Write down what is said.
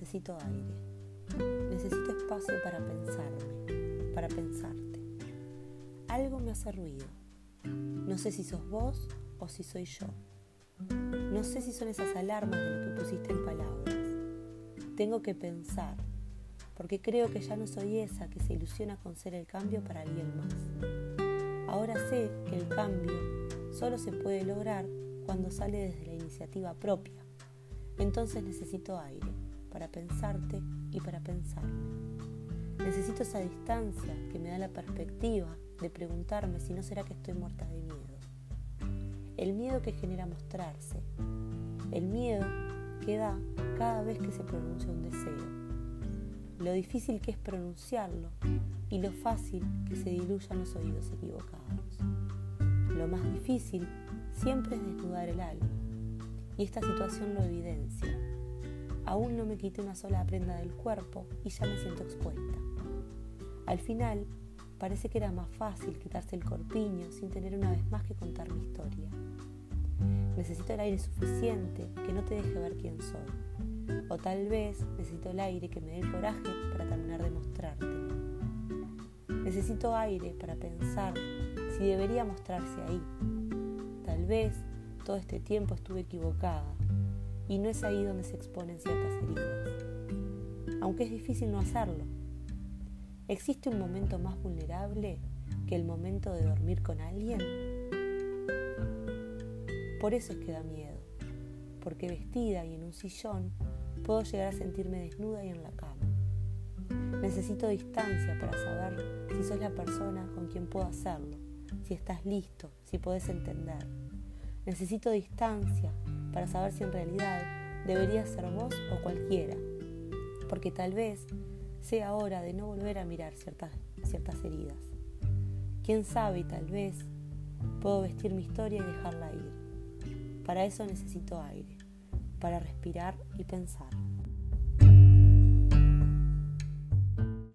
hice para pensarme, para pensarte. Algo me hace ruido. No sé si sos vos o si soy yo. No sé si son esas alarmas de lo que pusiste en palabras. Tengo que pensar, porque creo que ya no soy esa que se ilusiona con ser el cambio para alguien más. Ahora sé que el cambio solo se puede lograr cuando sale desde la iniciativa propia. Entonces necesito aire para pensarte y para pensarme. Necesito esa distancia que me da la perspectiva de preguntarme si no será que estoy muerta de miedo. El miedo que genera mostrarse. El miedo que da cada vez que se pronuncia un deseo. Lo difícil que es pronunciarlo y lo fácil que se diluyan los oídos equivocados. Lo más difícil siempre es desnudar el alma. Y esta situación lo evidencia. Aún no me quité una sola prenda del cuerpo y ya me siento expuesta. Al final, parece que era más fácil quitarse el corpiño sin tener una vez más que contar mi historia. Necesito el aire suficiente que no te deje ver quién soy. O tal vez necesito el aire que me dé el coraje para terminar de mostrarte. Necesito aire para pensar si debería mostrarse ahí. Tal vez todo este tiempo estuve equivocada y no es ahí donde se exponen ciertas heridas. Aunque es difícil no hacerlo. ¿Existe un momento más vulnerable que el momento de dormir con alguien? Por eso es que da miedo, porque vestida y en un sillón puedo llegar a sentirme desnuda y en la cama. Necesito distancia para saber si sos la persona con quien puedo hacerlo, si estás listo, si podés entender. Necesito distancia para saber si en realidad debería ser vos o cualquiera, porque tal vez sea hora de no volver a mirar ciertas, ciertas heridas. Quién sabe tal vez puedo vestir mi historia y dejarla ir. Para eso necesito aire, para respirar y pensar.